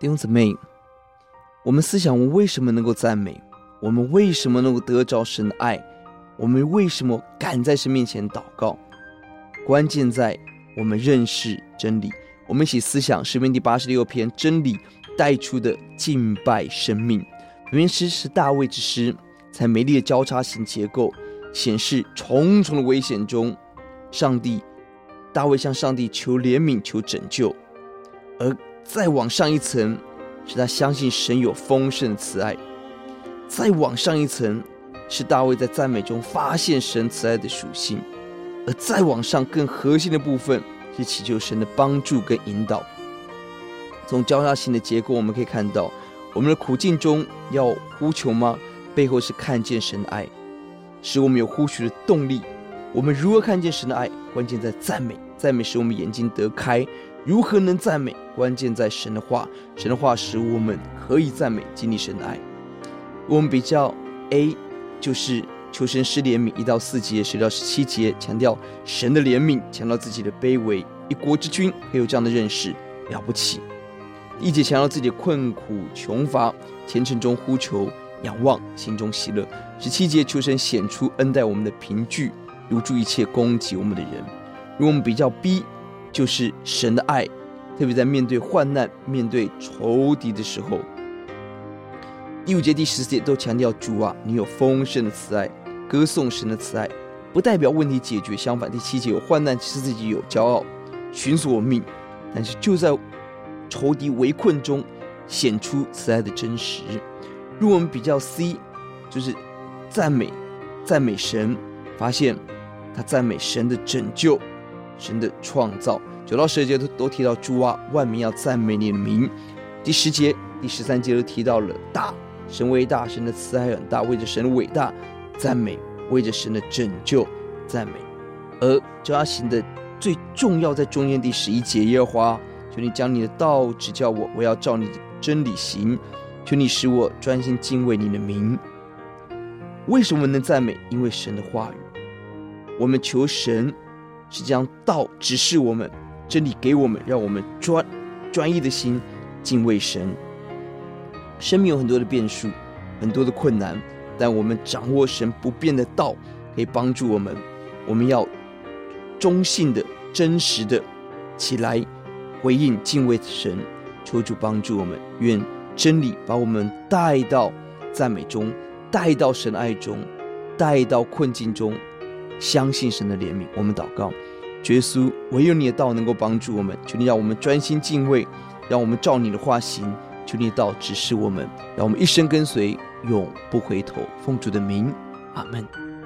弟兄姊妹，我们思想：我为什么能够赞美？我们为什么能够得着神的爱？我们为什么敢在神面前祷告？关键在我们认识真理。我们一起思想诗篇第八十六篇真理带出的敬拜生命。本篇诗是大卫之诗，在美丽的交叉型结构显示重重的危险中，上帝大卫向上帝求怜悯、求拯救，而。再往上一层，是他相信神有丰盛的慈爱；再往上一层，是大卫在赞美中发现神慈爱的属性；而再往上更核心的部分，是祈求神的帮助跟引导。从交叉型的结构，我们可以看到，我们的苦境中要呼求吗？背后是看见神的爱，使我们有呼求的动力。我们如何看见神的爱？关键在赞美，赞美使我们眼睛得开。如何能赞美？关键在神的话，神的话使我们可以赞美，经历神的爱。我们比较 A，就是求神施怜悯，一到四节，十到十七节强调神的怜悯，强调自己的卑微。一国之君会有这样的认识，了不起。一节强调自己的困苦穷乏，虔诚中呼求仰望，心中喜乐。十七节求神显出恩待我们的凭据，留住一切攻击我们的人。如果我们比较 B。就是神的爱，特别在面对患难、面对仇敌的时候。第五节、第十节都强调主啊，你有丰盛的慈爱，歌颂神的慈爱，不代表问题解决。相反，第七节有患难，其实自己有骄傲，寻索命，但是就在仇敌围困中显出慈爱的真实。如果我们比较 C，就是赞美，赞美神，发现他赞美神的拯救。神的创造，九到十节都都提到主啊，万民要赞美你的名。第十节、第十三节都提到了大，神为大，神的慈爱很大，为着神的伟大赞美，为着神的拯救赞美。而交叉型的最重要在中间第十一节，耶和华，求你将你的道指教我，我要照你的真理行。求你使我专心敬畏你的名。为什么能赞美？因为神的话语。我们求神。是将道指示我们，真理给我们，让我们专专一的心敬畏神。生命有很多的变数，很多的困难，但我们掌握神不变的道，可以帮助我们。我们要忠信的、真实的起来回应敬畏神，求主帮助我们。愿真理把我们带到赞美中，带到神爱中，带到困境中。相信神的怜悯，我们祷告，耶稣，唯有你的道能够帮助我们，求你让我们专心敬畏，让我们照你的话行，求你的道指示我们，让我们一生跟随，永不回头。奉主的名，阿门。